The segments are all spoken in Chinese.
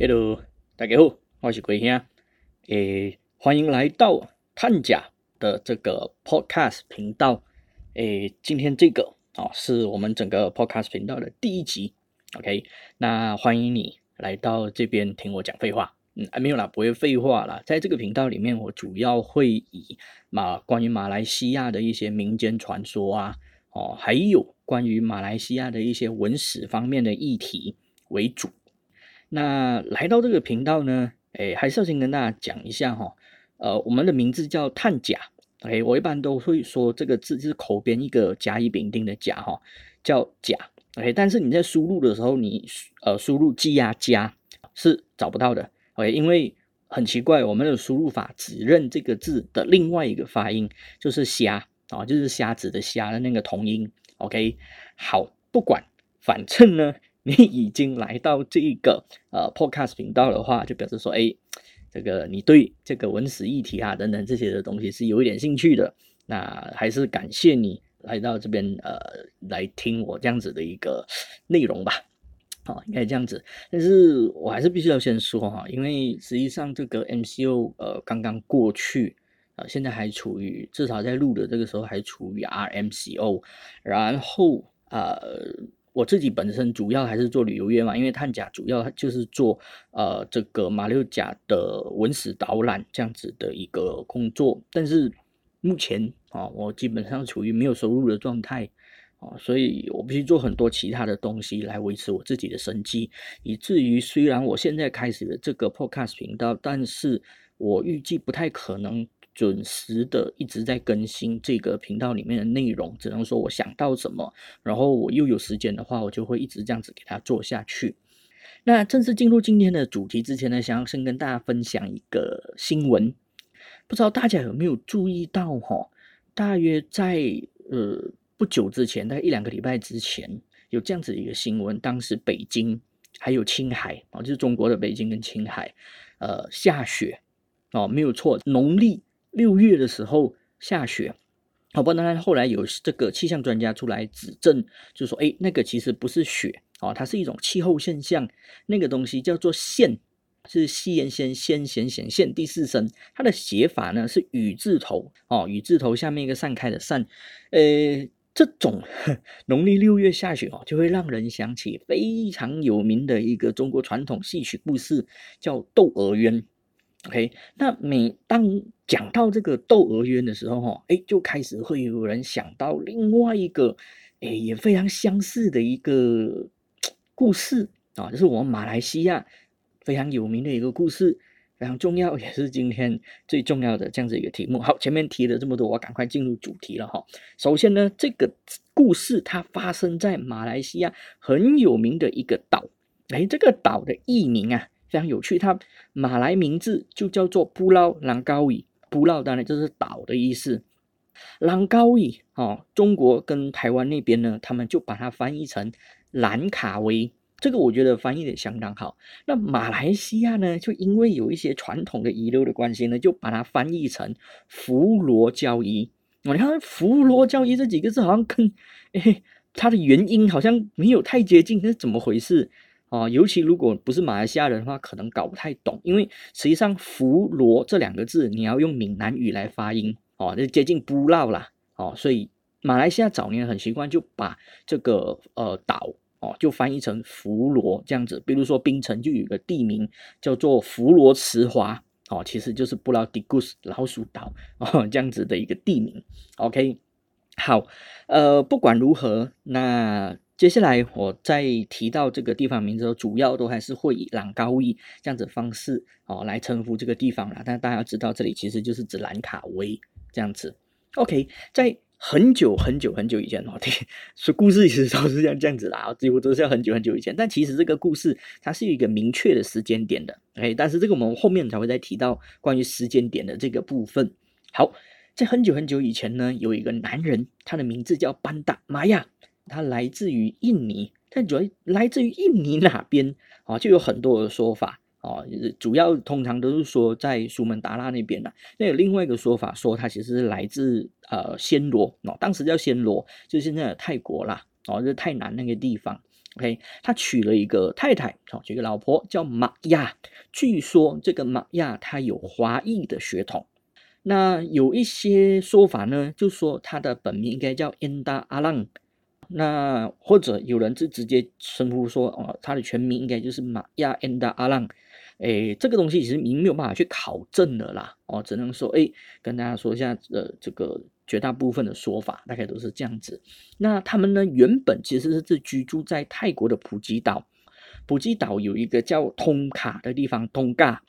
Hello，大家好，我是龟兄，诶，欢迎来到探甲的这个 Podcast 频道，诶，今天这个啊是我们整个 Podcast 频道的第一集，OK，那欢迎你来到这边听我讲废话，嗯，没有啦，不会废话啦，在这个频道里面，我主要会以马关于马来西亚的一些民间传说啊，哦，还有关于马来西亚的一些文史方面的议题为主。那来到这个频道呢，哎，还是要先跟大家讲一下哈，呃，我们的名字叫探甲，OK，我一般都会说这个字就是口边一个甲乙丙丁的甲哈，叫甲，OK，但是你在输入的时候，你呃输入鸡鸭加是找不到的，OK，因为很奇怪，我们的输入法只认这个字的另外一个发音，就是虾啊，就是虾子的虾的那个同音，OK，好，不管，反正呢。你已经来到这个呃 Podcast 频道的话，就表示说，哎，这个你对这个文史议题啊等等这些的东西是有一点兴趣的。那还是感谢你来到这边呃来听我这样子的一个内容吧。好，应该这样子。但是我还是必须要先说哈，因为实际上这个 MCO 呃刚刚过去啊，现在还处于至少在录的这个时候还处于 RMCO，然后呃。我自己本身主要还是做旅游业嘛，因为探甲主要就是做呃这个马六甲的文史导览这样子的一个工作，但是目前啊，我基本上处于没有收入的状态啊，所以我必须做很多其他的东西来维持我自己的生计，以至于虽然我现在开始了这个 Podcast 频道，但是我预计不太可能。准时的一直在更新这个频道里面的内容，只能说我想到什么，然后我又有时间的话，我就会一直这样子给它做下去。那正式进入今天的主题之前呢，想要先跟大家分享一个新闻，不知道大家有没有注意到哈？大约在呃不久之前，大概一两个礼拜之前，有这样子一个新闻，当时北京还有青海啊，就是中国的北京跟青海，呃下雪哦，没有错，农历。六月的时候下雪，好吧，当然后来有这个气象专家出来指证，就说，哎，那个其实不是雪哦，它是一种气候现象，那个东西叫做线，是西延先先弦弦线第四声，它的写法呢是雨字头哦，雨字头下面一个散开的散，呃，这种 农历六月下雪哦，就会让人想起非常有名的一个中国传统戏曲故事，叫《窦娥冤》。OK，那每当讲到这个窦娥冤的时候，哈，哎，就开始会有人想到另外一个，哎，也非常相似的一个故事啊，就是我们马来西亚非常有名的一个故事，非常重要，也是今天最重要的这样子一个题目。好，前面提了这么多，我赶快进入主题了哈。首先呢，这个故事它发生在马来西亚很有名的一个岛，哎，这个岛的译名啊。非常有趣，它马来名字就叫做布劳兰高屿。布劳当然就是岛的意思，兰高屿哦，中国跟台湾那边呢，他们就把它翻译成兰卡威。这个我觉得翻译的相当好。那马来西亚呢，就因为有一些传统的遗留的关系呢，就把它翻译成佛罗交易。哦，你看佛罗交易这几个字好像跟诶它的原因好像没有太接近，这是怎么回事？啊，尤其如果不是马来西亚人的话，可能搞不太懂，因为实际上“弗罗”这两个字，你要用闽南语来发音，哦，就接近不绕啦，哦，所以马来西亚早年很习惯就把这个呃岛哦就翻译成弗罗这样子，比如说槟城就有个地名叫做弗罗茨华，哦，其实就是布劳迪古斯老鼠岛哦这样子的一个地名。OK，好，呃，不管如何，那。接下来我在提到这个地方名字，主要都还是会以兰高义这样子方式哦来称呼这个地方啦。但大家要知道，这里其实就是指兰卡威这样子。OK，在很久很久很久以前哦，对，说故事其实都是这样这样子啦，几乎都是要很久很久以前。但其实这个故事它是有一个明确的时间点的。OK，但是这个我们后面才会再提到关于时间点的这个部分。好，在很久很久以前呢，有一个男人，他的名字叫班达玛亚。它来自于印尼，但主要来自于印尼哪边啊？就有很多的说法啊，主要通常都是说在苏门答腊那边呢。那有另外一个说法，说它其实是来自呃暹罗哦，当时叫暹罗，就是现在的泰国啦哦，就是泰南那个地方。OK，他娶了一个太太，哦，娶个老婆叫玛亚。据说这个玛亚她有华裔的血统。那有一些说法呢，就说他的本名应该叫恩达阿浪。那或者有人就直接称呼说，哦，他的全名应该就是玛亚恩达阿浪。哎，这个东西其实您没有办法去考证的啦。哦，只能说，哎，跟大家说一下，呃，这个绝大部分的说法大概都是这样子。那他们呢，原本其实是居住在泰国的普吉岛。普吉岛有一个叫通卡的地方，通嘎。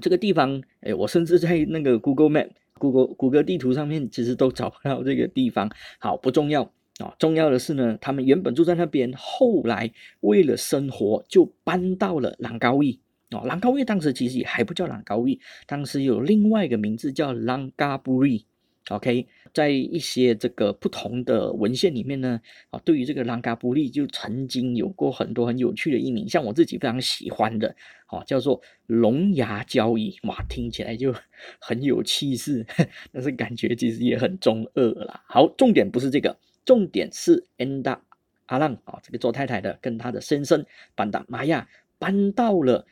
这个地方，哎，我甚至在那个 Google Map、Google 谷歌地图上面，其实都找不到这个地方。好，不重要啊，重要的是呢，他们原本住在那边，后来为了生活，就搬到了朗高义。哦，朗高义当时其实也还不叫朗高义，当时有另外一个名字叫朗嘎布瑞。OK，在一些这个不同的文献里面呢，啊，对于这个朗嘎布利就曾经有过很多很有趣的译名，像我自己非常喜欢的，哦，叫做龙牙交易，哇，听起来就很有气势，但是感觉其实也很中二啦。好，重点不是这个，重点是 Enda 阿浪啊，这个做太太的跟他的先生班达玛亚搬到了。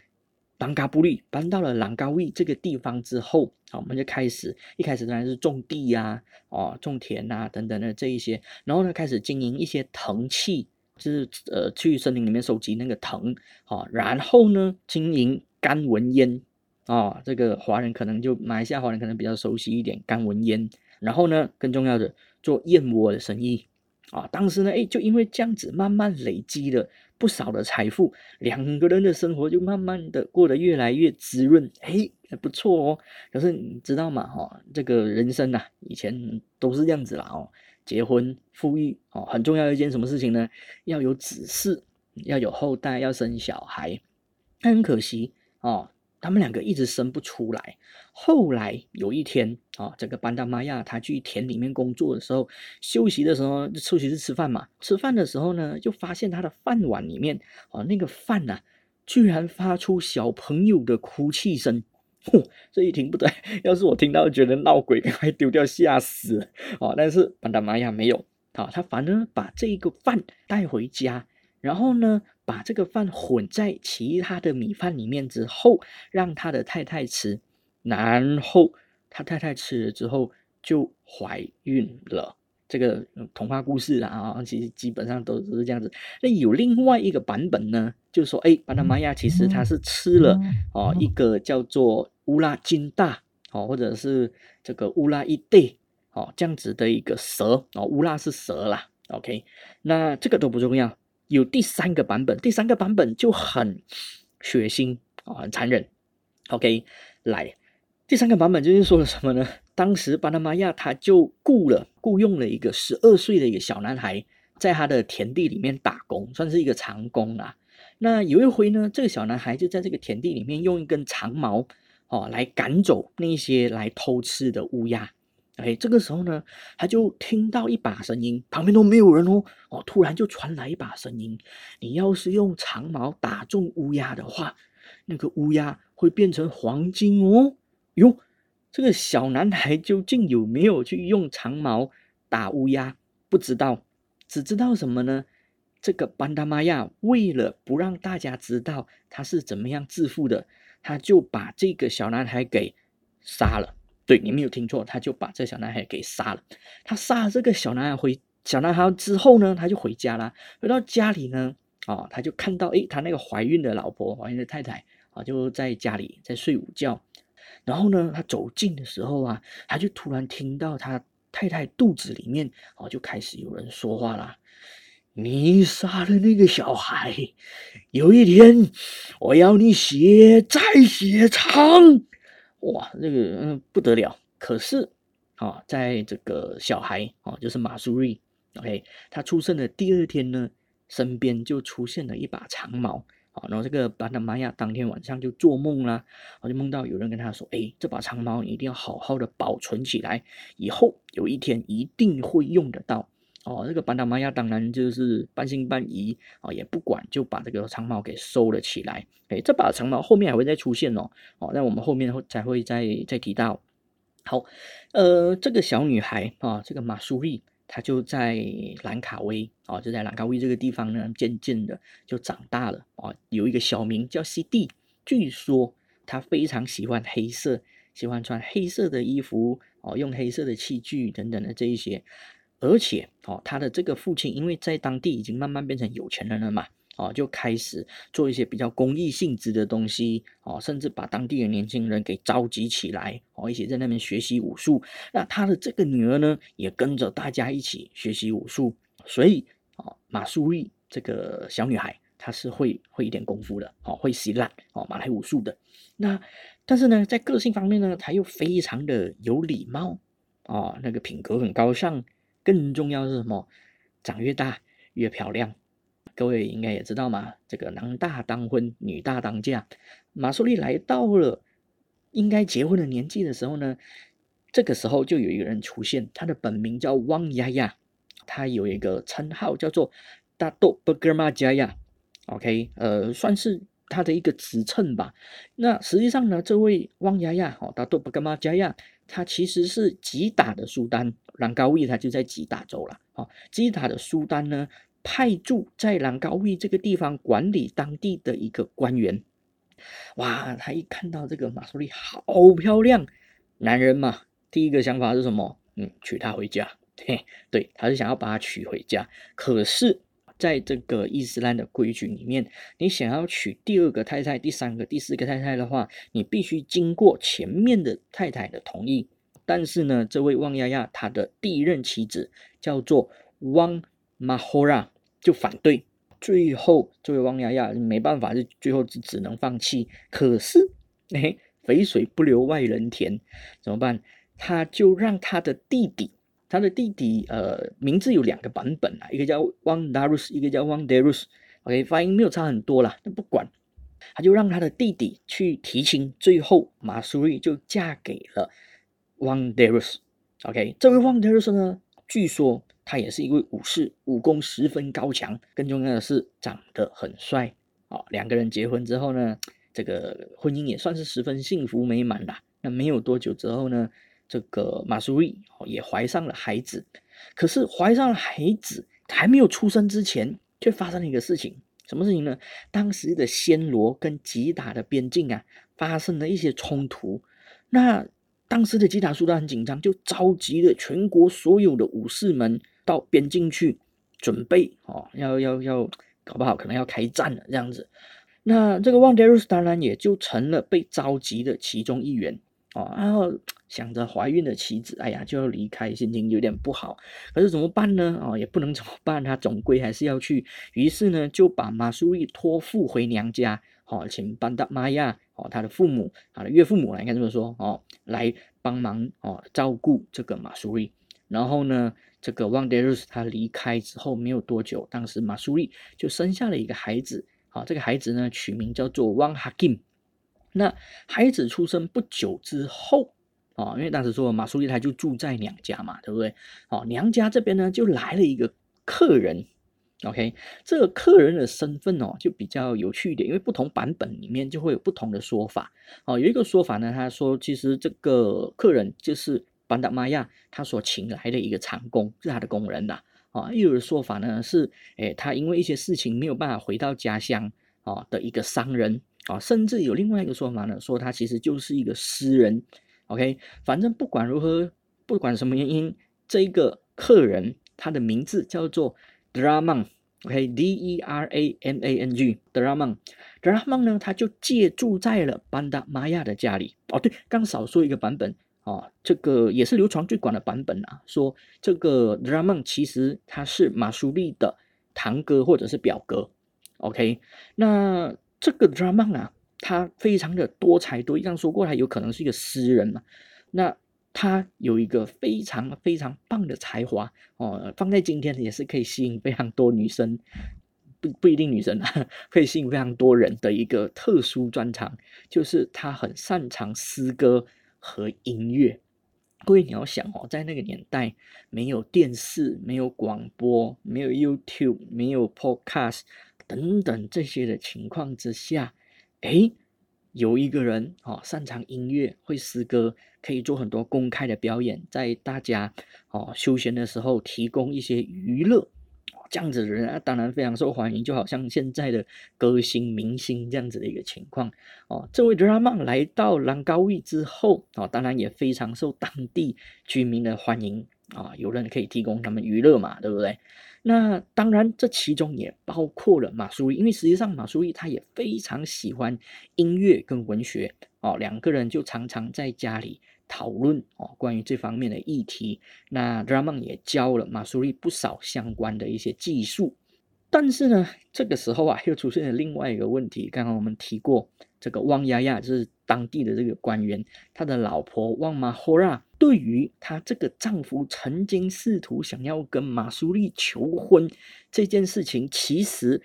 朗嘎布利搬到了朗高威这个地方之后，啊，我们就开始一开始当然是种地呀，哦，种田呐等等的这一些，然后呢开始经营一些藤器，就是呃去森林里面收集那个藤，啊，然后呢经营干纹烟，啊，这个华人可能就马来西亚华人可能比较熟悉一点干纹烟，然后呢更重要的做燕窝的生意。啊，当时呢，哎，就因为这样子，慢慢累积了不少的财富，两个人的生活就慢慢的过得越来越滋润，哎，不错哦。可是你知道吗？哈，这个人生呐，以前都是这样子啦，哦，结婚、富裕，哦，很重要一件什么事情呢？要有子嗣，要有后代，要生小孩。很可惜，哦。他们两个一直生不出来。后来有一天啊，这个班达玛亚他去田里面工作的时候，休息的时候，休息是吃饭嘛。吃饭的时候呢，就发现他的饭碗里面啊，那个饭呐，居然发出小朋友的哭泣声。嚯，这一听不对，要是我听到，觉得闹鬼，赶快丢掉，吓死哦。但是班达玛亚没有啊，他反而把这个饭带回家。然后呢，把这个饭混在其他的米饭里面之后，让他的太太吃，然后他太太吃了之后就怀孕了。这个童话故事啊，其实基本上都是这样子。那有另外一个版本呢，就是说，哎，巴拿玛亚其实他是吃了哦一个叫做乌拉金大哦，或者是这个乌拉一对哦这样子的一个蛇哦，乌拉是蛇啦。OK，那这个都不重要。有第三个版本，第三个版本就很血腥啊，很残忍。OK，来，第三个版本就是说了什么呢？当时巴拿马亚他就雇了雇佣了一个十二岁的一个小男孩，在他的田地里面打工，算是一个长工啊。那有一回呢，这个小男孩就在这个田地里面用一根长矛哦来赶走那些来偷吃的乌鸦。哎，这个时候呢，他就听到一把声音，旁边都没有人哦，哦，突然就传来一把声音：你要是用长矛打中乌鸦的话，那个乌鸦会变成黄金哦。哟，这个小男孩究竟有没有去用长矛打乌鸦？不知道，只知道什么呢？这个班达玛亚为了不让大家知道他是怎么样致富的，他就把这个小男孩给杀了。对你没有听错，他就把这小男孩给杀了。他杀了这个小男孩回小男孩之后呢，他就回家了。回到家里呢，啊，他就看到诶，他那个怀孕的老婆、怀孕的太太啊，就在家里在睡午觉。然后呢，他走近的时候啊，他就突然听到他太太肚子里面哦，就开始有人说话了：“你杀了那个小孩，有一天我要你血债血偿。”哇，这个嗯不得了！可是啊，在这个小孩啊，就是马苏瑞，OK，他出生的第二天呢，身边就出现了一把长矛啊。然后这个巴达玛亚当天晚上就做梦啦，啊，就梦到有人跟他说：“哎，这把长矛一定要好好的保存起来，以后有一天一定会用得到。”哦，这个班达玛亚当然就是半信半疑啊，也不管，就把这个长矛给收了起来。哎，这把长矛后面还会再出现哦，哦，那我们后面会才会再再提到。好，呃，这个小女孩啊，这个马苏丽，她就在兰卡威哦，就在兰卡威这个地方呢，渐渐的就长大了哦。有一个小名叫西蒂据说她非常喜欢黑色，喜欢穿黑色的衣服哦，用黑色的器具等等的这一些。而且哦，他的这个父亲因为在当地已经慢慢变成有钱人了嘛。哦，就开始做一些比较公益性质的东西哦，甚至把当地的年轻人给召集起来哦，一起在那边学习武术。那他的这个女儿呢，也跟着大家一起学习武术。所以哦，马苏丽这个小女孩，她是会会一点功夫的哦，会习烂哦马来武术的。那但是呢，在个性方面呢，她又非常的有礼貌哦，那个品格很高尚。更重要是什么？长越大越漂亮。各位应该也知道嘛，这个男大当婚，女大当嫁。马苏丽来到了应该结婚的年纪的时候呢，这个时候就有一个人出现，他的本名叫汪丫丫，他有一个称号叫做大豆布格玛加亚，OK，呃，算是他的一个职称吧。那实际上呢，这位汪丫丫，哦，大豆布格玛加亚，他其实是吉打的苏丹，朗高威他就在吉打州了，哦，吉打的苏丹呢。派驻在朗高威这个地方管理当地的一个官员，哇，他一看到这个马苏丽好漂亮，男人嘛，第一个想法是什么？嗯，娶她回家。嘿，对，他是想要把她娶回家。可是，在这个伊斯兰的规矩里面，你想要娶第二个太太、第三个、第四个太太的话，你必须经过前面的太太的同意。但是呢，这位汪丫丫她的第一任妻子叫做汪。马霍拉就反对，最后这位汪丫丫没办法，就最后只只能放弃。可是，哎，肥水不流外人田，怎么办？他就让他的弟弟，他的弟弟，呃，名字有两个版本啊，一个叫汪达鲁斯，一个叫汪德鲁斯。OK，发音没有差很多啦，那不管，他就让他的弟弟去提亲。最后，马苏瑞就嫁给了汪德鲁斯。OK，这位汪德鲁斯呢，据说。他也是一位武士，武功十分高强，更重要的是长得很帅哦。两个人结婚之后呢，这个婚姻也算是十分幸福美满啦。那没有多久之后呢，这个马苏瑞也怀上了孩子。可是怀上了孩子还没有出生之前，却发生了一个事情，什么事情呢？当时的暹罗跟吉打的边境啊，发生了一些冲突。那当时的吉塔苏丹很紧张，就召集了全国所有的武士们。到边境去准备哦，要要要，搞不好可能要开战了这样子。那这个旺德鲁斯当然也就成了被召集的其中一员哦。然后想着怀孕的妻子，哎呀就要离开，心情有点不好。可是怎么办呢？哦，也不能怎么办，他总归还是要去。于是呢，就把马苏利托付回娘家，哦，请班达玛亚哦，他的父母，他的岳父母来，应该这么说哦，来帮忙哦，照顾这个马苏丽。然后呢？这个旺德鲁斯他离开之后没有多久，当时马苏丽就生下了一个孩子，好，这个孩子呢取名叫做汪哈金。那孩子出生不久之后，啊，因为当时说马苏丽他就住在娘家嘛，对不对？哦，娘家这边呢就来了一个客人，OK，这个客人的身份哦就比较有趣一点，因为不同版本里面就会有不同的说法。哦，有一个说法呢，他说其实这个客人就是。班达玛亚他所请来的一个长工是他的工人呐，啊，又有的说法呢是，诶，他因为一些事情没有办法回到家乡啊的一个商人啊，甚至有另外一个说法呢，说他其实就是一个诗人。OK，反正不管如何，不管什么原因，这个客人他的名字叫做 Dramang，OK，D E R A M A N G，Dramang，Dramang 呢他就借住在了班达玛亚的家里。哦，对，刚少说一个版本。啊，这个也是流传最广的版本啊，说这个 Draman 其实他是马苏利的堂哥或者是表哥。OK，那这个 Draman 啊，他非常的多才多艺，刚说过他有可能是一个诗人嘛。那他有一个非常非常棒的才华哦，放在今天也是可以吸引非常多女生，不不一定女生啊，可以吸引非常多人的一个特殊专长，就是他很擅长诗歌。和音乐，各位你要想哦，在那个年代，没有电视，没有广播，没有 YouTube，没有 Podcast 等等这些的情况之下，哎，有一个人哦，擅长音乐，会诗歌，可以做很多公开的表演，在大家哦休闲的时候提供一些娱乐，这样子的人啊，当然非常受欢迎，就好像现在的歌星、明星这样子的一个情况哦。这位 drama 来到兰高威之后哦，当然也非常受当地居民的欢迎啊，有人可以提供他们娱乐嘛，对不对？那当然，这其中也包括了马苏伊，因为实际上马苏伊他也非常喜欢音乐跟文学哦，两个人就常常在家里讨论哦关于这方面的议题。那 Dramon 也教了马苏伊不少相关的一些技术，但是呢，这个时候啊，又出现了另外一个问题。刚刚我们提过，这个汪丫丫就是当地的这个官员，他的老婆汪马霍拉。对于她这个丈夫曾经试图想要跟马苏丽求婚这件事情，其实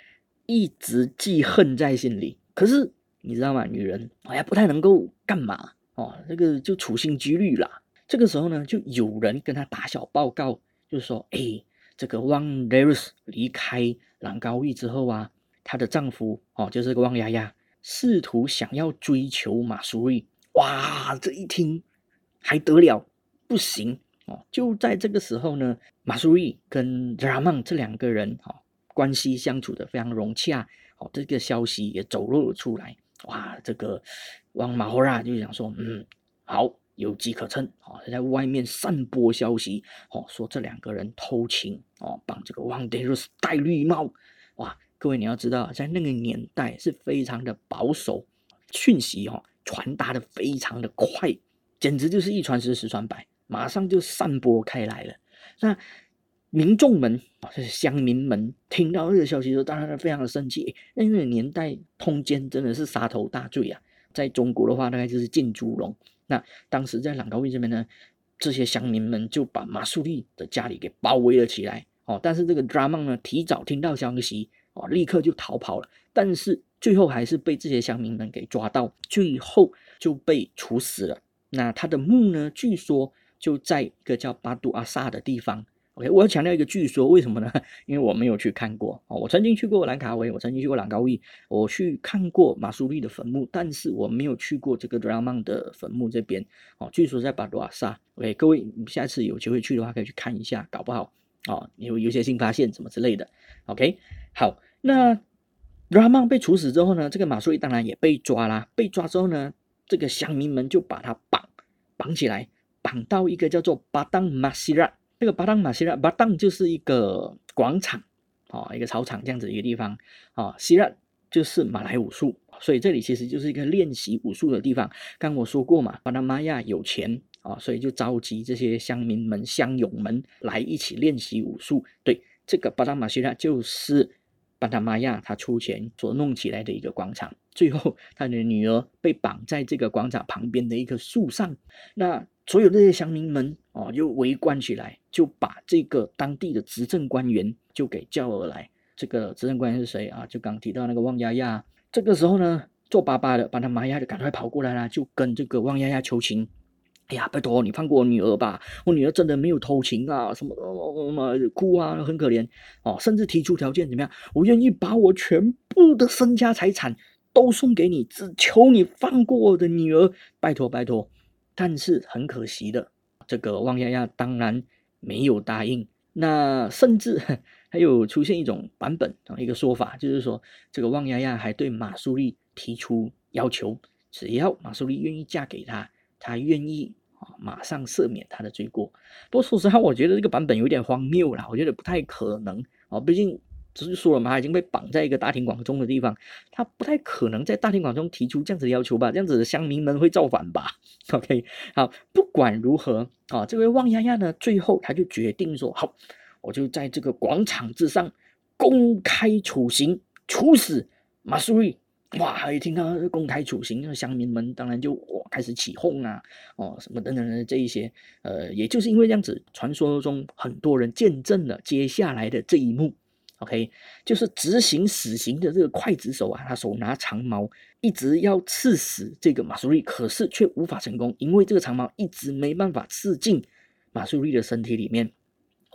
一直记恨在心里。可是你知道吗？女人哎呀不太能够干嘛哦，这个就处心积虑啦。这个时候呢，就有人跟他打小报告，就说：哎，这个汪德瑞斯离开朗高义之后啊，她的丈夫哦，就是个汪丫丫，试图想要追求马苏丽。哇，这一听。还得了？不行哦！就在这个时候呢，马苏瑞跟拉曼这两个人哦，关系相处的非常融洽哦。这个消息也走漏了出来，哇！这个汪马霍拉就想说，嗯，好，有机可乘哦，在外面散播消息哦，说这两个人偷情哦，帮这个汪德鲁斯戴绿帽。哇！各位你要知道，在那个年代是非常的保守，讯息哦传达的非常的快。简直就是一传十，十传百，马上就散播开来了。那民众们就是乡民们，听到这个消息之后，当然非常的生气。那个年代通奸真的是杀头大罪啊！在中国的话，大概就是进猪笼。那当时在朗高威这边呢，这些乡民们就把马苏利的家里给包围了起来。哦，但是这个 drama 呢，提早听到消息，哦，立刻就逃跑了。但是最后还是被这些乡民们给抓到，最后就被处死了。那他的墓呢？据说就在一个叫巴杜阿萨的地方。OK，我要强调一个据说，为什么呢？因为我没有去看过哦。我曾经去过兰卡威，我曾经去过兰高威，我去看过马苏利的坟墓，但是我没有去过这个德拉曼的坟墓这边哦。据说在巴多瓦萨。OK，各位下次有机会去的话，可以去看一下，搞不好哦有有些新发现什么之类的。OK，好，那德拉曼被处死之后呢，这个马苏利当然也被抓啦。被抓之后呢？这个乡民们就把他绑绑起来，绑到一个叫做巴当马西拉。这个巴当马西拉，巴当就是一个广场，哦，一个草场这样子一个地方，哦，西拉就是马来武术，所以这里其实就是一个练习武术的地方。刚我说过嘛，巴拿马亚有钱啊，所以就召集这些乡民们、乡勇们来一起练习武术。对，这个巴当马西拉就是。巴达玛亚他出钱所弄起来的一个广场，最后他的女儿被绑在这个广场旁边的一棵树上，那所有这些乡民们哦就围观起来，就把这个当地的执政官员就给叫而来。这个执政官员是谁啊？就刚提到那个旺丫丫。这个时候呢，做爸爸的巴达玛亚就赶快跑过来了，就跟这个旺丫丫求情。哎呀，拜托你放过我女儿吧！我女儿真的没有偷情啊，什么什么哭啊，很可怜哦，甚至提出条件怎么样？我愿意把我全部的身家财产都送给你，只求你放过我的女儿，拜托拜托！但是很可惜的，这个汪丫丫当然没有答应。那甚至 还有出现一种版本啊，一个说法，就是说这个汪丫丫还对马苏丽提出要求，只要马苏丽愿意嫁给他。他愿意啊，马上赦免他的罪过。不过说实话，我觉得这个版本有点荒谬了，我觉得不太可能啊。毕竟只是说了嘛，他已经被绑在一个大庭广众的地方，他不太可能在大庭广众提出这样子的要求吧？这样子的乡民们会造反吧？OK，好，不管如何啊，这位汪丫丫呢，最后他就决定说：好，我就在这个广场之上公开处刑，处死马苏瑞。哇！一听到公开处刑，那乡民们当然就哇开始起哄啊，哦什么等等的这一些，呃，也就是因为这样子，传说中很多人见证了接下来的这一幕。OK，就是执行死刑的这个刽子手啊，他手拿长矛，一直要刺死这个马苏利，可是却无法成功，因为这个长矛一直没办法刺进马苏利的身体里面。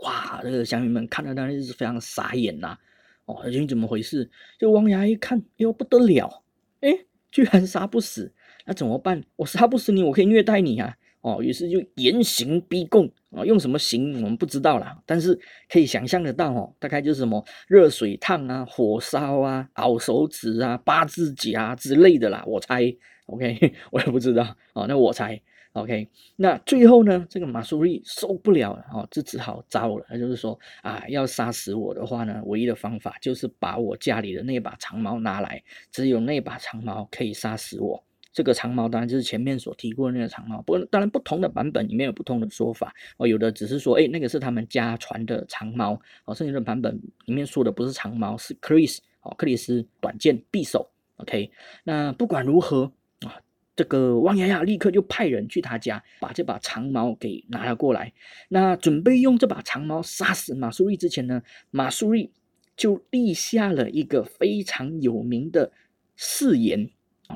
哇！这个乡民们看到当然是非常傻眼呐。哦，究竟怎么回事？这汪牙一看，哟不得了，哎，居然杀不死，那怎么办？我杀不死你，我可以虐待你啊！哦，于是就严刑逼供啊，用什么刑我们不知道啦，但是可以想象得到哦，大概就是什么热水烫啊、火烧啊、咬手指啊、八字甲之类的啦，我猜。OK，我也不知道哦，那我猜。OK，那最后呢，这个马苏瑞受不了了哦，就只好招了。他就是说啊，要杀死我的话呢，唯一的方法就是把我家里的那把长矛拿来，只有那把长矛可以杀死我。这个长矛当然就是前面所提过的那个长矛，不过当然不同的版本里面有不同的说法哦，有的只是说，哎，那个是他们家传的长矛哦，甚至的版本里面说的不是长矛，是 Chris 哦，克里斯短剑匕首。OK，那不管如何啊，这个汪雅雅立刻就派人去他家，把这把长矛给拿了过来。那准备用这把长矛杀死马苏瑞之前呢，马苏瑞就立下了一个非常有名的誓言。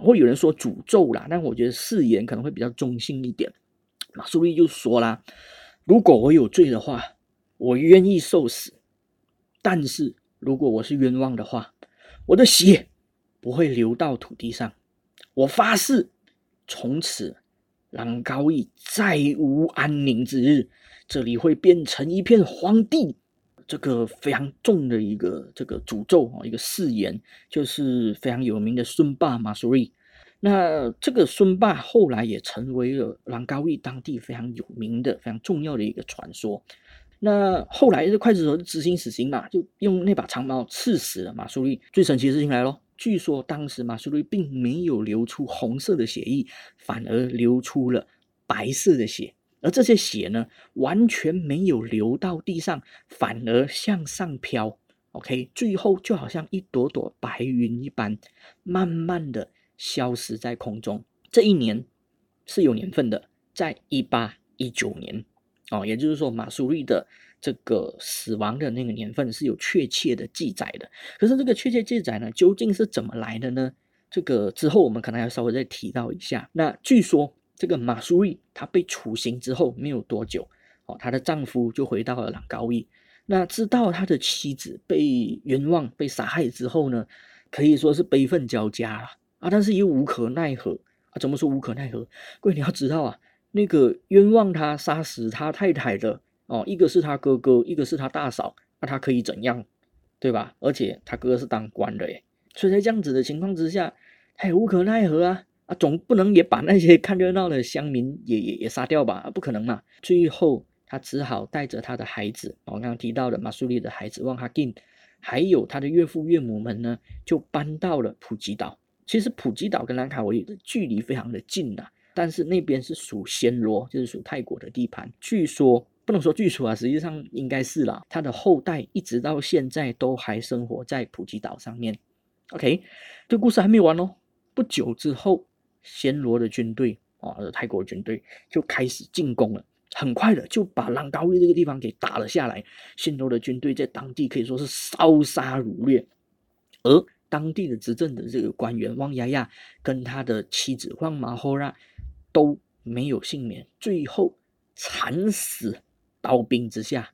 会有人说诅咒啦，但我觉得誓言可能会比较中性一点。马苏利就说啦：“如果我有罪的话，我愿意受死；但是如果我是冤枉的话，我的血不会流到土地上。我发誓，从此朗高义再无安宁之日，这里会变成一片荒地。”这个非常重的一个这个诅咒啊，一个誓言，就是非常有名的孙霸马苏瑞。那这个孙霸后来也成为了兰高义当地非常有名的、非常重要的一个传说。那后来这刽子手执行死刑嘛，就用那把长矛刺死了马苏瑞。最神奇的事情来了，据说当时马苏瑞并没有流出红色的血液，反而流出了白色的血。而这些血呢，完全没有流到地上，反而向上飘。OK，最后就好像一朵朵白云一般，慢慢的消失在空中。这一年是有年份的，在一八一九年哦，也就是说马苏瑞的这个死亡的那个年份是有确切的记载的。可是这个确切记载呢，究竟是怎么来的呢？这个之后我们可能要稍微再提到一下。那据说。这个马苏瑞他被处刑之后没有多久，哦，她的丈夫就回到了朗高义。那知道他的妻子被冤枉、被杀害之后呢，可以说是悲愤交加了啊，但是又无可奈何啊。怎么说无可奈何？各位你要知道啊，那个冤枉他杀死他太太的哦，一个是他哥哥，一个是他大嫂，那他可以怎样，对吧？而且他哥哥是当官的耶，所以在这样子的情况之下，他也无可奈何啊。啊，总不能也把那些看热闹的乡民也也也杀掉吧？不可能嘛！最后他只好带着他的孩子，我刚刚提到的马苏里的孩子旺哈金，还有他的岳父岳母们呢，就搬到了普吉岛。其实普吉岛跟兰卡威的距离非常的近呐，但是那边是属暹罗，就是属泰国的地盘。据说不能说据说啊，实际上应该是啦。他的后代一直到现在都还生活在普吉岛上面。OK，这故事还没完哦。不久之后。暹罗的军队啊，泰国军队就开始进攻了，很快的就把朗高玉这个地方给打了下来。暹罗的军队在当地可以说是烧杀掳掠，而当地的执政的这个官员汪亚亚跟他的妻子汪马霍拉都没有幸免，最后惨死刀兵之下。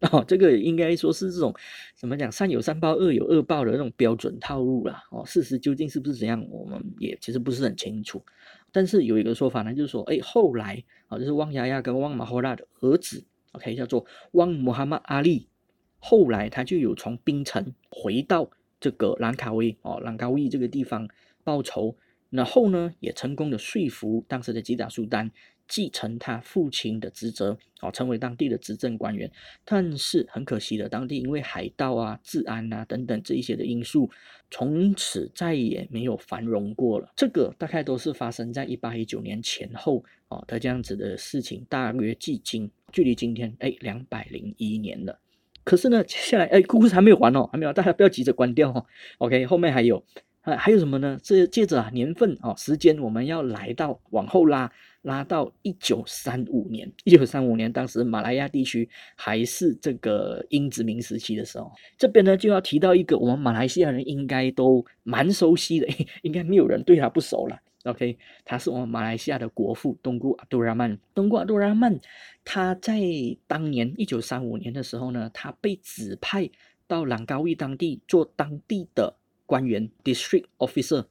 哦，这个应该说是这种怎么讲，善有善报，恶有恶报的那种标准套路啦。哦，事实究竟是不是怎样，我们也其实不是很清楚。但是有一个说法呢，就是说，哎，后来啊，就是汪亚亚跟汪马霍拉的儿子，OK，叫做汪穆罕默阿利，后来他就有从槟城回到这个兰卡威哦，兰卡威这个地方报仇，然后呢，也成功的说服当时的吉达苏丹。继承他父亲的职责，哦，成为当地的执政官员。但是很可惜的，当地因为海盗啊、治安啊等等这一些的因素，从此再也没有繁荣过了。这个大概都是发生在一八一九年前后哦的这样子的事情，大约距今距离今天哎两百零一年了。可是呢，接下来哎故事还没有完哦，还没有，大家不要急着关掉哦。OK，后面还有啊，还有什么呢？这接着啊年份哦时间，我们要来到往后拉。拉到一九三五年，一九三五年，当时马来亚地区还是这个英殖民时期的时候，这边呢就要提到一个我们马来西亚人应该都蛮熟悉的，应该没有人对他不熟了。OK，他是我们马来西亚的国父东姑阿杜拉曼。东姑阿杜拉曼，他在当年一九三五年的时候呢，他被指派到朗高义当地做当地的官员 （district officer）。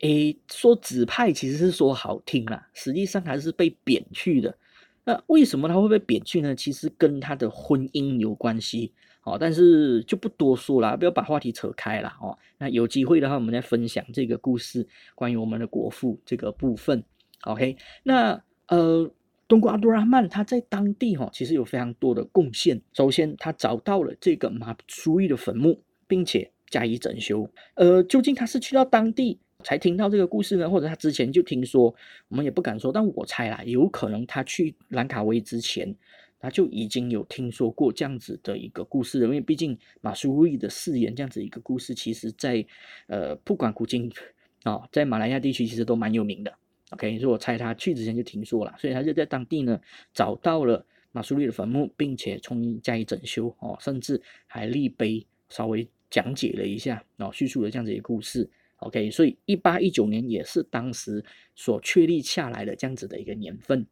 诶，说指派其实是说好听啦，实际上还是被贬去的。那为什么他会被贬去呢？其实跟他的婚姻有关系。哦，但是就不多说了，不要把话题扯开了哦。那有机会的话，我们再分享这个故事，关于我们的国父这个部分。OK，那呃，东姑阿杜拉曼他在当地哈，其实有非常多的贡献。首先，他找到了这个马苏伊的坟墓，并且加以整修。呃，究竟他是去到当地才听到这个故事呢，或者他之前就听说？我们也不敢说，但我猜啦，有可能他去兰卡威之前。他就已经有听说过这样子的一个故事，因为毕竟马苏瑞的誓言这样子一个故事，其实在呃不管古今啊，在马来亚地区其实都蛮有名的。OK，所以我猜他去之前就听说了，所以他就在当地呢找到了马苏瑞的坟墓，并且重新加以整修哦，甚至还立碑稍微讲解了一下，然后叙述了这样子一个故事。OK，所以一八一九年也是当时所确立下来的这样子的一个年份。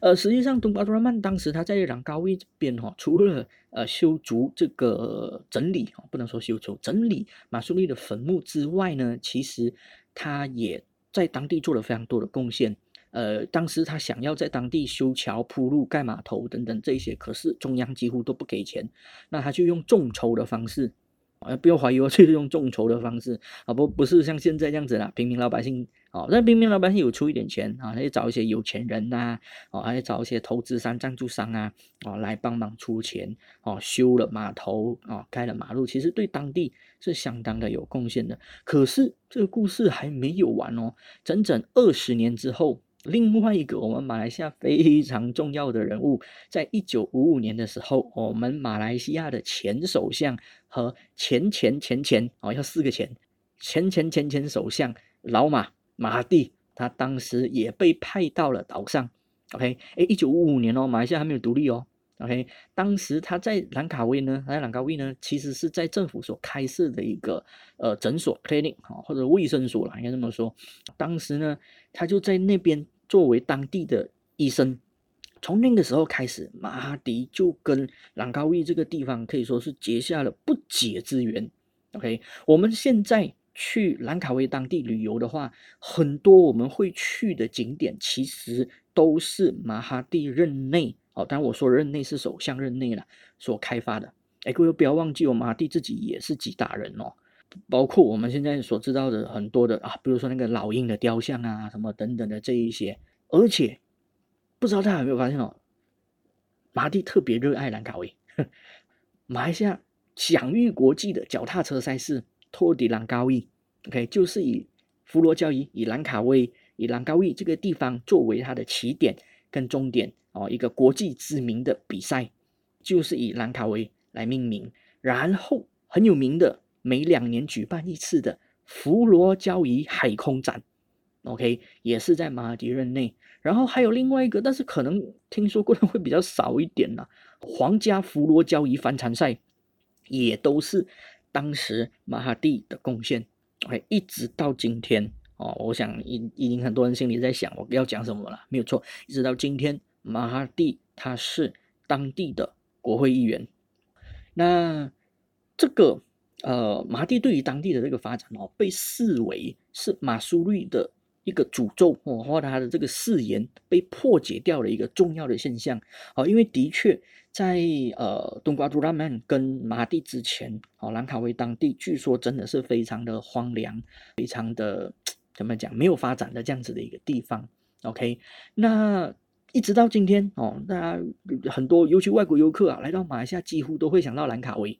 呃，实际上，东巴多拉曼当时他在朗高位这边哈，除了呃修筑这个整理哈，不能说修筑整理马苏利的坟墓之外呢，其实他也在当地做了非常多的贡献。呃，当时他想要在当地修桥铺路、盖码头等等这些，可是中央几乎都不给钱，那他就用众筹的方式。啊，不要怀疑我，就是用众筹的方式啊，不不是像现在这样子啦，平民老百姓哦，那平民老百姓有出一点钱啊，他就找一些有钱人呐，哦，还找一些投资商、赞助商啊，哦，来帮忙出钱哦，修了码头啊，开了马路，其实对当地是相当的有贡献的。可是这个故事还没有完哦，整整二十年之后。另外一个我们马来西亚非常重要的人物，在一九五五年的时候，我们马来西亚的前首相和前前前前哦，要四个前前前前前首相老马马蒂，他当时也被派到了岛上。OK，哎，一九五五年哦，马来西亚还没有独立哦。OK，当时他在兰卡威呢，在兰卡威呢，其实是在政府所开设的一个呃诊所 clinic 哈，或者卫生所了，应该这么说。当时呢，他就在那边。作为当地的医生，从那个时候开始，马哈迪就跟朗高威这个地方可以说是结下了不解之缘。OK，我们现在去兰卡威当地旅游的话，很多我们会去的景点其实都是马哈蒂任内哦，当然我说任内是首相任内了所开发的。哎，各位不要忘记，哦，马蒂自己也是几大人哦。包括我们现在所知道的很多的啊，比如说那个老鹰的雕像啊，什么等等的这一些，而且不知道大家有没有发现哦，马蒂特别热爱兰卡威，马来西亚享誉国际的脚踏车赛事托迪兰高威，OK，就是以弗罗交易以兰卡威以兰高义这个地方作为它的起点跟终点哦，一个国际知名的比赛，就是以兰卡威来命名，然后很有名的。每两年举办一次的佛罗交谊海空展，OK，也是在马哈迪任内。然后还有另外一个，但是可能听说过的会比较少一点呢。皇家佛罗交谊帆船赛也都是当时马哈蒂的贡献。OK，一直到今天哦，我想已已经很多人心里在想我要讲什么了。没有错，一直到今天，马哈蒂他是当地的国会议员。那这个。呃，马蒂对于当地的这个发展哦，被视为是马苏瑞的一个诅咒哦，或他的这个誓言被破解掉了一个重要的现象哦，因为的确在呃东瓜杜拉曼跟马蒂之前哦，兰卡威当地据说真的是非常的荒凉，非常的怎么讲没有发展的这样子的一个地方。OK，那一直到今天哦，大家很多尤其外国游客啊来到马来西亚，几乎都会想到兰卡威。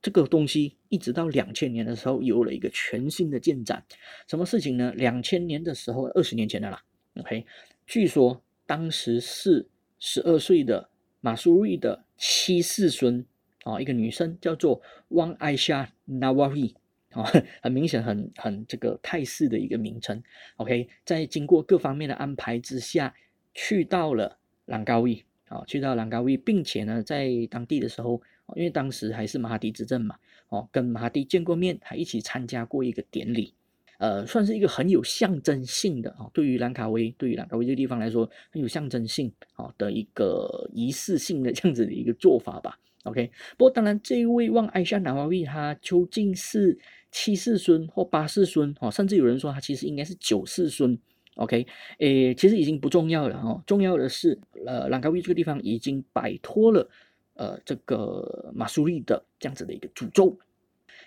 这个东西一直到两千年的时候有了一个全新的进展，什么事情呢？两千年的时候，二十年前的啦。OK，据说当时是十二岁的马苏瑞的七世孙啊，一个女生叫做汪艾夏纳瓦瑞啊，很明显很很这个泰式的一个名称。OK，在经过各方面的安排之下，去到了兰高威啊，去到兰高威，并且呢，在当地的时候。因为当时还是马哈迪执政嘛，哦，跟马哈迪见过面，还一起参加过一个典礼，呃，算是一个很有象征性的哦，对于兰卡威，对于兰卡威这个地方来说，很有象征性哦的一个仪式性的 这样子的一个做法吧。OK，不过当然，这一位旺艾夏纳瓦威他究竟是七世孙或八世孙哦，甚至有人说他其实应该是九世孙。OK，诶，其实已经不重要了哦，重要的是，呃，朗高威这个地方已经摆脱了呃这个马苏利的这样子的一个诅咒。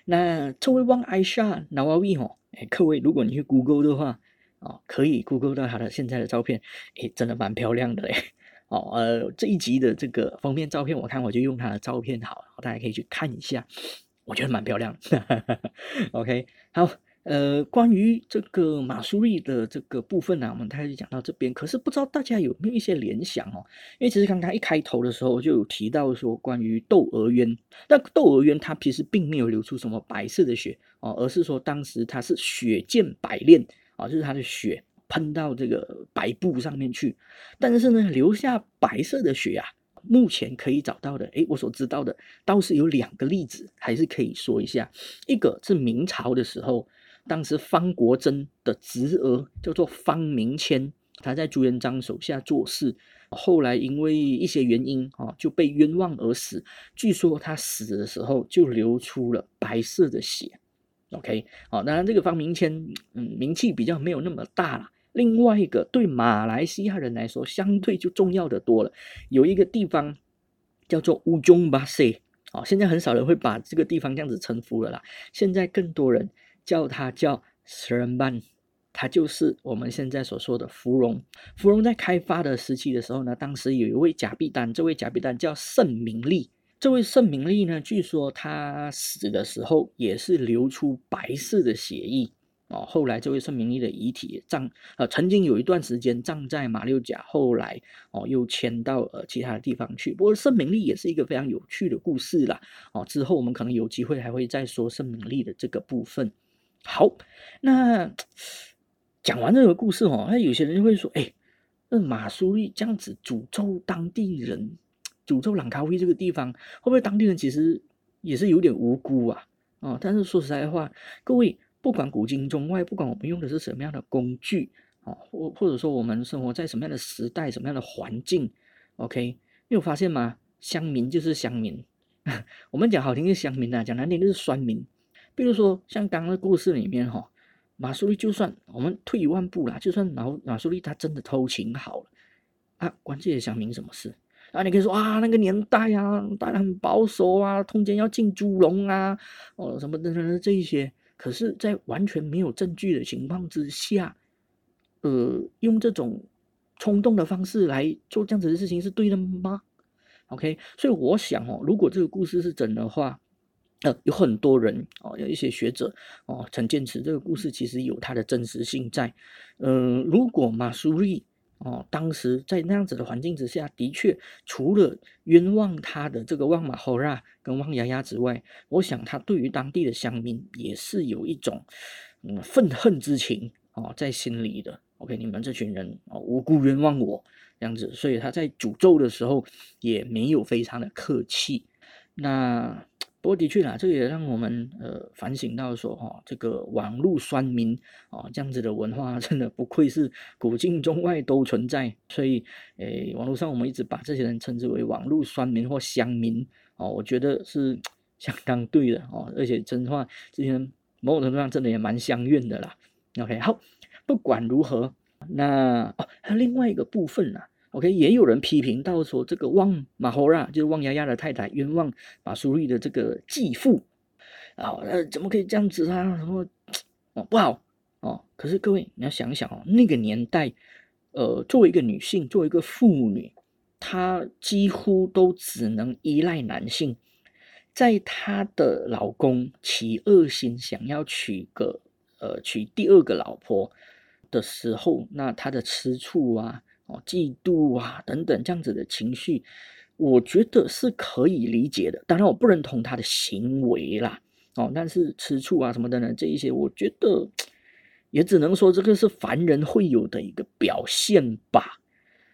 那这位旺艾夏纳瓦威哦，诶，各位，如果你去 Google 的话，哦，可以 Google 到他的现在的照片，诶，真的蛮漂亮的诶。哦，呃，这一集的这个封面照片，我看我就用他的照片好，大家可以去看一下，我觉得蛮漂亮。OK，好，呃，关于这个马苏利的这个部分呢，我们大概就讲到这边。可是不知道大家有没有一些联想哦？因为其实刚刚一开头的时候就有提到说关于窦娥冤，那窦娥冤它其实并没有流出什么白色的血哦，而是说当时它是血溅百炼啊，就是它的血。喷到这个白布上面去，但是呢，留下白色的血啊，目前可以找到的，诶，我所知道的倒是有两个例子，还是可以说一下。一个是明朝的时候，当时方国珍的侄儿叫做方明谦，他在朱元璋手下做事，后来因为一些原因啊，就被冤枉而死。据说他死的时候就流出了白色的血。OK，好，当然这个方明谦，嗯，名气比较没有那么大了。另外一个对马来西亚人来说相对就重要的多了，有一个地方叫做乌中巴塞，哦，现在很少人会把这个地方这样子称呼了啦，现在更多人叫它叫 s e r 班，它就是我们现在所说的芙蓉。芙蓉在开发的时期的时候呢，当时有一位假币丹，这位假币丹叫盛明利，这位盛明利呢，据说他死的时候也是流出白色的血液。哦，后来这位盛明利的遗体葬，呃，曾经有一段时间葬在马六甲，后来哦又迁到呃其他的地方去。不过盛明利也是一个非常有趣的故事啦。哦，之后我们可能有机会还会再说盛明利的这个部分。好，那讲完这个故事哦，那有些人就会说，哎，那马苏利这样子诅咒当地人，诅咒朗卡威这个地方，会不会当地人其实也是有点无辜啊？哦，但是说实在话，各位。不管古今中外，不管我们用的是什么样的工具，哦，或或者说我们生活在什么样的时代、什么样的环境，OK？你有发现吗？乡民就是乡民，我们讲好听是乡民啊，讲难听就是酸民。比如说像刚刚的故事里面，哈，马苏利就算我们退一万步啦，就算马马苏利他真的偷情好了，啊，关这些乡民什么事？啊，你可以说啊，那个年代啊，大家很保守啊，通奸要进猪笼啊，哦，什么等等的这一些。可是，在完全没有证据的情况之下，呃，用这种冲动的方式来做这样子的事情是对的吗？OK，所以我想哦，如果这个故事是真的话，呃，有很多人哦，有一些学者哦，曾坚持这个故事其实有它的真实性在。嗯，如果马苏利。哦，当时在那样子的环境之下，的确除了冤枉他的这个旺马侯拉跟旺牙牙之外，我想他对于当地的乡民也是有一种嗯愤恨之情哦在心里的。OK，你们这群人哦无辜冤枉我这样子，所以他在诅咒的时候也没有非常的客气。那。不过的确啦，这也让我们呃反省到说哈，这个网络酸民啊这样子的文化 真的不愧是古今中外都存在。所以诶，网络上我们一直把这些人称之为网络酸民或乡民哦，我觉得是 相当对的哦。而且真话，这些人某种程度上真的也蛮相怨的啦。OK，好，不管如何，那哦还有另外一个部分呢。OK，也有人批评到说，这个旺马霍拉就是旺丫丫的太太，冤枉马苏利的这个继父啊，呃，怎么可以这样子啊？什么哦不好哦？可是各位你要想想哦，那个年代，呃，作为一个女性，作为一个妇女，她几乎都只能依赖男性，在她的老公起恶心想要娶个呃娶第二个老婆的时候，那她的吃醋啊。哦，嫉妒啊，等等这样子的情绪，我觉得是可以理解的。当然，我不认同他的行为啦。哦，但是吃醋啊什么的呢，这一些，我觉得也只能说这个是凡人会有的一个表现吧。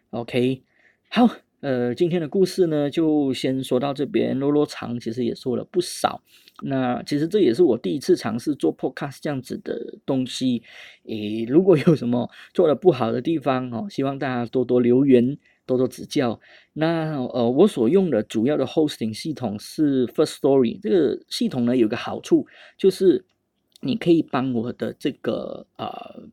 OK，好。呃，今天的故事呢，就先说到这边。啰啰长，其实也说了不少。那其实这也是我第一次尝试做 podcast 这样子的东西。诶，如果有什么做的不好的地方哦，希望大家多多留言，多多指教。那呃，我所用的主要的 hosting 系统是 First Story，这个系统呢有个好处就是。你可以帮我的这个呃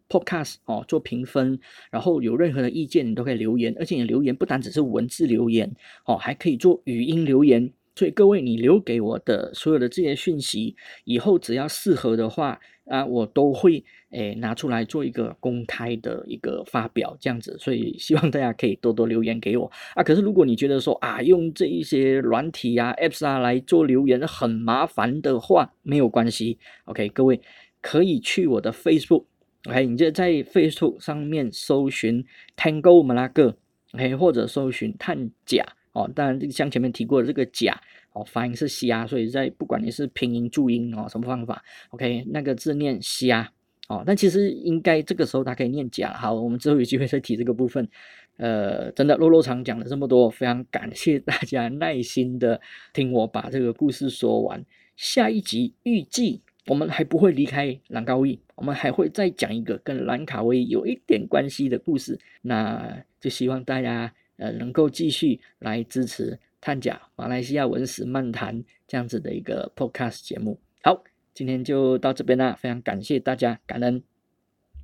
podcast 哦做评分，然后有任何的意见你都可以留言，而且你留言不单只是文字留言哦，还可以做语音留言。所以各位，你留给我的所有的这些讯息，以后只要适合的话啊，我都会诶拿出来做一个公开的一个发表，这样子。所以希望大家可以多多留言给我啊。可是如果你觉得说啊，用这一些软体啊、apps 啊来做留言很麻烦的话，没有关系。OK，各位可以去我的 Facebook，OK，你就在 Facebook 上面搜寻 Tango 马拉个，OK，或者搜寻探甲。哦，当然，像前面提过的这个甲，哦，发音是虾，所以在不管你是拼音注音哦，什么方法，OK，那个字念虾，哦，但其实应该这个时候它可以念甲。好，我们之后有机会再提这个部分。呃，真的，洛洛长讲了这么多，非常感谢大家耐心的听我把这个故事说完。下一集预计我们还不会离开兰高义，我们还会再讲一个跟兰卡威有一点关系的故事。那就希望大家。呃，能够继续来支持探甲马来西亚文史漫谈这样子的一个 podcast 节目。好，今天就到这边啦，非常感谢大家，感恩。